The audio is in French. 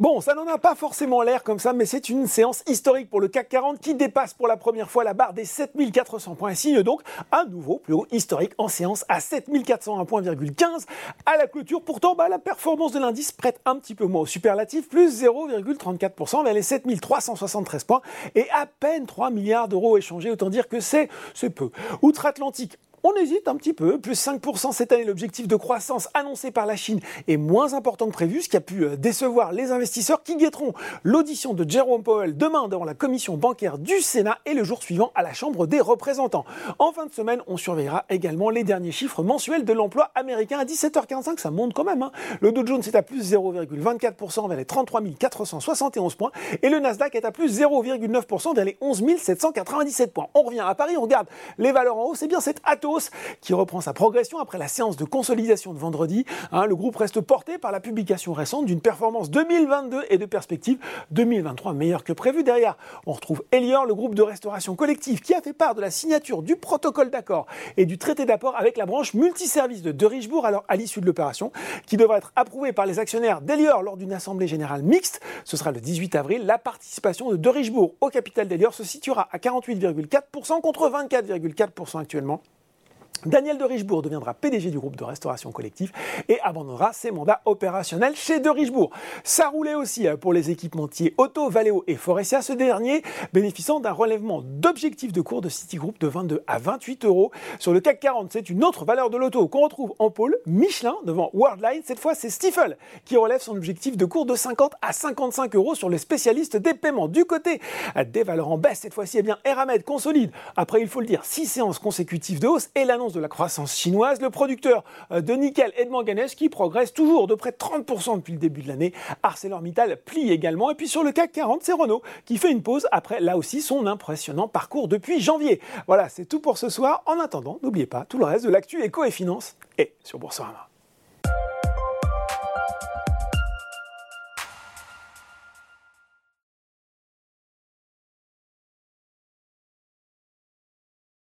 Bon, ça n'en a pas forcément l'air comme ça, mais c'est une séance historique pour le CAC 40 qui dépasse pour la première fois la barre des 7400 points signe donc un nouveau plus haut historique en séance à 7401 points, à la clôture. Pourtant, bah, la performance de l'indice prête un petit peu moins au superlatif, plus 0,34% vers les 7373 points et à peine 3 milliards d'euros échangés. Autant dire que c'est peu. Outre-Atlantique, on hésite un petit peu, plus 5% cette année. L'objectif de croissance annoncé par la Chine est moins important que prévu, ce qui a pu euh, décevoir les investisseurs qui guetteront l'audition de Jerome Powell demain devant la commission bancaire du Sénat et le jour suivant à la Chambre des représentants. En fin de semaine, on surveillera également les derniers chiffres mensuels de l'emploi américain à 17h45. Ça monte quand même. Hein. Le Dow Jones est à plus 0,24% vers les 33 471 points et le Nasdaq est à plus 0,9% vers les 11 797 points. On revient à Paris, on regarde les valeurs en haut. C'est bien cette Atos qui reprend sa progression après la séance de consolidation de vendredi. Hein, le groupe reste porté par la publication récente d'une performance 2022 et de perspectives 2023 meilleure que prévu. Derrière, on retrouve Elior, le groupe de restauration collective qui a fait part de la signature du protocole d'accord et du traité d'apport avec la branche multiservice de De Richebourg alors à l'issue de l'opération qui devra être approuvée par les actionnaires d'Elior lors d'une assemblée générale mixte. Ce sera le 18 avril. La participation de De Richebourg au capital d'Elior se situera à 48,4% contre 24,4% actuellement. Daniel de Richebourg deviendra PDG du groupe de restauration collective et abandonnera ses mandats opérationnels chez de Richebourg. Ça roulait aussi euh, pour les équipementiers Auto, Valeo et Forestia, ce dernier bénéficiant d'un relèvement d'objectifs de cours de Citigroup de 22 à 28 euros. Sur le CAC 40, c'est une autre valeur de l'auto qu'on retrouve en pôle Michelin devant Worldline. Cette fois, c'est Stifel qui relève son objectif de cours de 50 à 55 euros sur les spécialistes des paiements. Du côté des valeurs en baisse, cette fois-ci, eh bien, Eramed consolide, après, il faut le dire, 6 séances consécutives de hausse et l'annonce de la croissance chinoise, le producteur euh, de nickel et de manganèse qui progresse toujours de près de 30% depuis le début de l'année. ArcelorMittal plie également. Et puis sur le CAC 40, c'est Renault qui fait une pause après là aussi son impressionnant parcours depuis janvier. Voilà, c'est tout pour ce soir. En attendant, n'oubliez pas tout le reste de l'actu éco et finance et sur Boursorama.